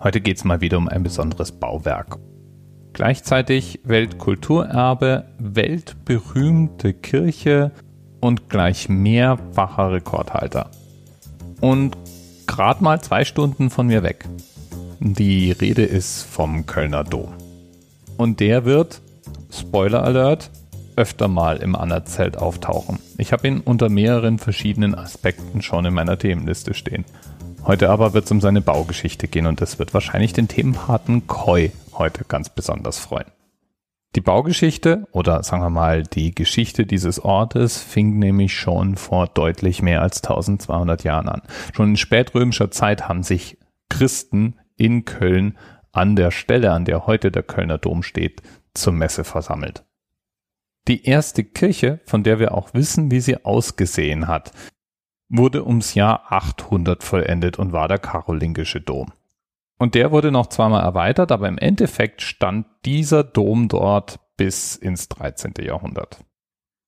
Heute geht es mal wieder um ein besonderes Bauwerk. Gleichzeitig Weltkulturerbe, weltberühmte Kirche und gleich mehrfacher Rekordhalter. Und gerade mal zwei Stunden von mir weg. Die Rede ist vom Kölner Dom. Und der wird, Spoiler Alert, öfter mal im Anna-Zelt auftauchen. Ich habe ihn unter mehreren verschiedenen Aspekten schon in meiner Themenliste stehen. Heute aber wird es um seine Baugeschichte gehen und das wird wahrscheinlich den Themenpaten Koi heute ganz besonders freuen. Die Baugeschichte oder sagen wir mal die Geschichte dieses Ortes fing nämlich schon vor deutlich mehr als 1200 Jahren an. Schon in spätrömischer Zeit haben sich Christen in Köln an der Stelle, an der heute der Kölner Dom steht, zur Messe versammelt. Die erste Kirche, von der wir auch wissen, wie sie ausgesehen hat, wurde ums Jahr 800 vollendet und war der karolingische Dom. Und der wurde noch zweimal erweitert, aber im Endeffekt stand dieser Dom dort bis ins 13. Jahrhundert.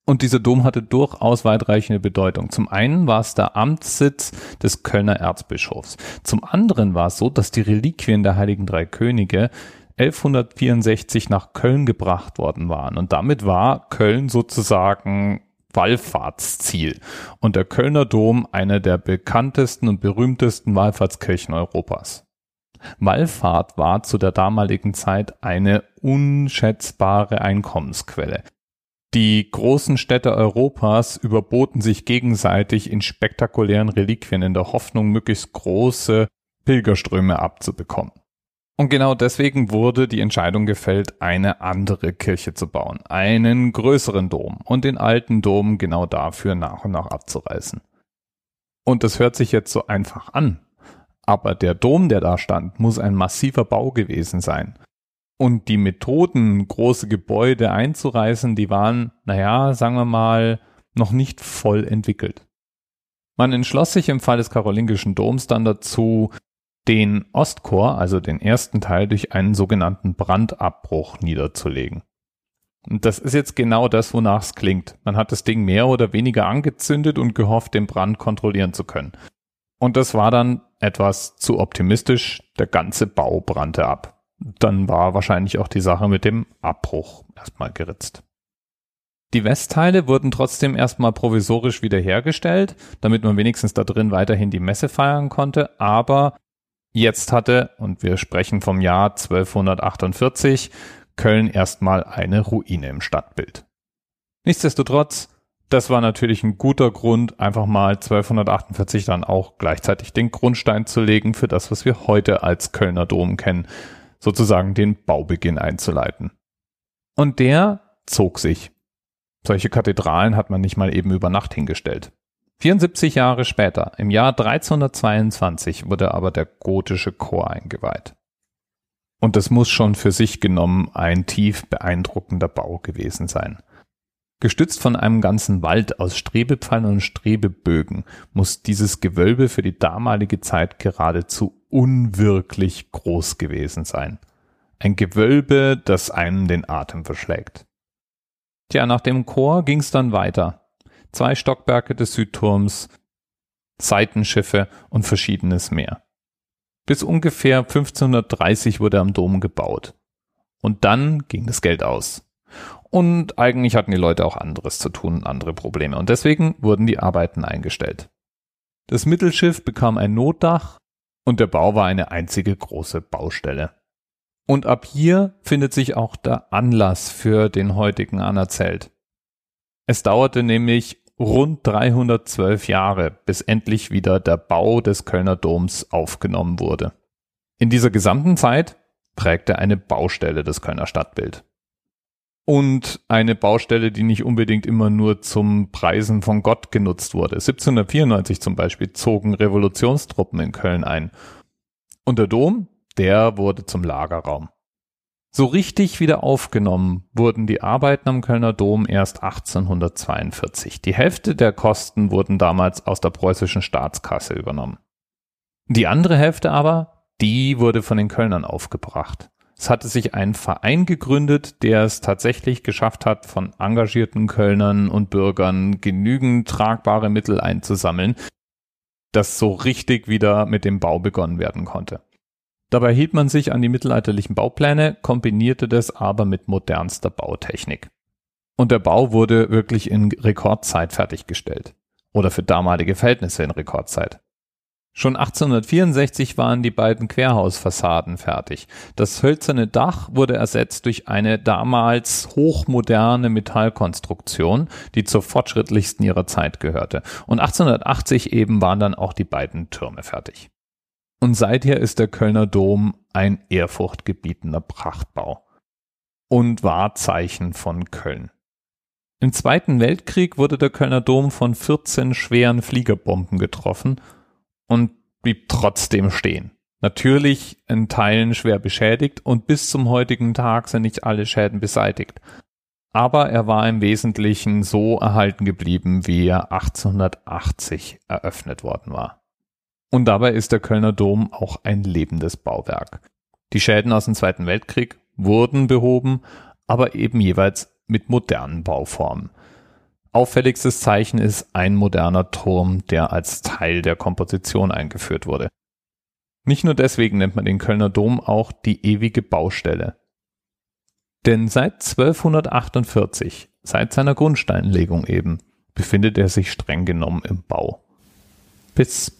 Und dieser Dom hatte durchaus weitreichende Bedeutung. Zum einen war es der Amtssitz des Kölner Erzbischofs. Zum anderen war es so, dass die Reliquien der Heiligen Drei Könige 1164 nach Köln gebracht worden waren. Und damit war Köln sozusagen Wallfahrtsziel und der Kölner Dom eine der bekanntesten und berühmtesten Wallfahrtskirchen Europas. Wallfahrt war zu der damaligen Zeit eine unschätzbare Einkommensquelle. Die großen Städte Europas überboten sich gegenseitig in spektakulären Reliquien in der Hoffnung, möglichst große Pilgerströme abzubekommen. Und genau deswegen wurde die Entscheidung gefällt, eine andere Kirche zu bauen, einen größeren Dom und den alten Dom genau dafür nach und nach abzureißen. Und das hört sich jetzt so einfach an, aber der Dom, der da stand, muss ein massiver Bau gewesen sein. Und die Methoden, große Gebäude einzureißen, die waren, naja, sagen wir mal, noch nicht voll entwickelt. Man entschloss sich im Fall des Karolingischen Doms dann dazu, den Ostchor, also den ersten Teil, durch einen sogenannten Brandabbruch niederzulegen. Und das ist jetzt genau das, wonach es klingt. Man hat das Ding mehr oder weniger angezündet und gehofft, den Brand kontrollieren zu können. Und das war dann etwas zu optimistisch. Der ganze Bau brannte ab. Dann war wahrscheinlich auch die Sache mit dem Abbruch erstmal geritzt. Die Westteile wurden trotzdem erstmal provisorisch wiederhergestellt, damit man wenigstens da drin weiterhin die Messe feiern konnte, aber Jetzt hatte, und wir sprechen vom Jahr 1248, Köln erstmal eine Ruine im Stadtbild. Nichtsdestotrotz, das war natürlich ein guter Grund, einfach mal 1248 dann auch gleichzeitig den Grundstein zu legen für das, was wir heute als Kölner Dom kennen, sozusagen den Baubeginn einzuleiten. Und der zog sich. Solche Kathedralen hat man nicht mal eben über Nacht hingestellt. 74 Jahre später, im Jahr 1322, wurde aber der gotische Chor eingeweiht. Und das muss schon für sich genommen ein tief beeindruckender Bau gewesen sein. Gestützt von einem ganzen Wald aus Strebepfeilen und Strebebögen muss dieses Gewölbe für die damalige Zeit geradezu unwirklich groß gewesen sein. Ein Gewölbe, das einem den Atem verschlägt. Tja, nach dem Chor ging's dann weiter zwei Stockwerke des Südturms, Seitenschiffe und verschiedenes mehr. Bis ungefähr 1530 wurde am Dom gebaut. Und dann ging das Geld aus. Und eigentlich hatten die Leute auch anderes zu tun, andere Probleme. Und deswegen wurden die Arbeiten eingestellt. Das Mittelschiff bekam ein Notdach und der Bau war eine einzige große Baustelle. Und ab hier findet sich auch der Anlass für den heutigen Anerzelt. Es dauerte nämlich rund 312 Jahre, bis endlich wieder der Bau des Kölner Doms aufgenommen wurde. In dieser gesamten Zeit prägte eine Baustelle das Kölner Stadtbild. Und eine Baustelle, die nicht unbedingt immer nur zum Preisen von Gott genutzt wurde. 1794 zum Beispiel zogen Revolutionstruppen in Köln ein. Und der Dom, der wurde zum Lagerraum. So richtig wieder aufgenommen wurden die Arbeiten am Kölner Dom erst 1842. Die Hälfte der Kosten wurden damals aus der preußischen Staatskasse übernommen. Die andere Hälfte aber, die wurde von den Kölnern aufgebracht. Es hatte sich ein Verein gegründet, der es tatsächlich geschafft hat, von engagierten Kölnern und Bürgern genügend tragbare Mittel einzusammeln, dass so richtig wieder mit dem Bau begonnen werden konnte. Dabei hielt man sich an die mittelalterlichen Baupläne, kombinierte das aber mit modernster Bautechnik. Und der Bau wurde wirklich in Rekordzeit fertiggestellt. Oder für damalige Verhältnisse in Rekordzeit. Schon 1864 waren die beiden Querhausfassaden fertig. Das hölzerne Dach wurde ersetzt durch eine damals hochmoderne Metallkonstruktion, die zur fortschrittlichsten ihrer Zeit gehörte. Und 1880 eben waren dann auch die beiden Türme fertig. Und seither ist der Kölner Dom ein ehrfurchtgebietender Prachtbau und Wahrzeichen von Köln. Im Zweiten Weltkrieg wurde der Kölner Dom von 14 schweren Fliegerbomben getroffen und blieb trotzdem stehen. Natürlich in Teilen schwer beschädigt und bis zum heutigen Tag sind nicht alle Schäden beseitigt. Aber er war im Wesentlichen so erhalten geblieben, wie er 1880 eröffnet worden war. Und dabei ist der Kölner Dom auch ein lebendes Bauwerk. Die Schäden aus dem Zweiten Weltkrieg wurden behoben, aber eben jeweils mit modernen Bauformen. Auffälligstes Zeichen ist ein moderner Turm, der als Teil der Komposition eingeführt wurde. Nicht nur deswegen nennt man den Kölner Dom auch die ewige Baustelle. Denn seit 1248, seit seiner Grundsteinlegung eben, befindet er sich streng genommen im Bau. Bis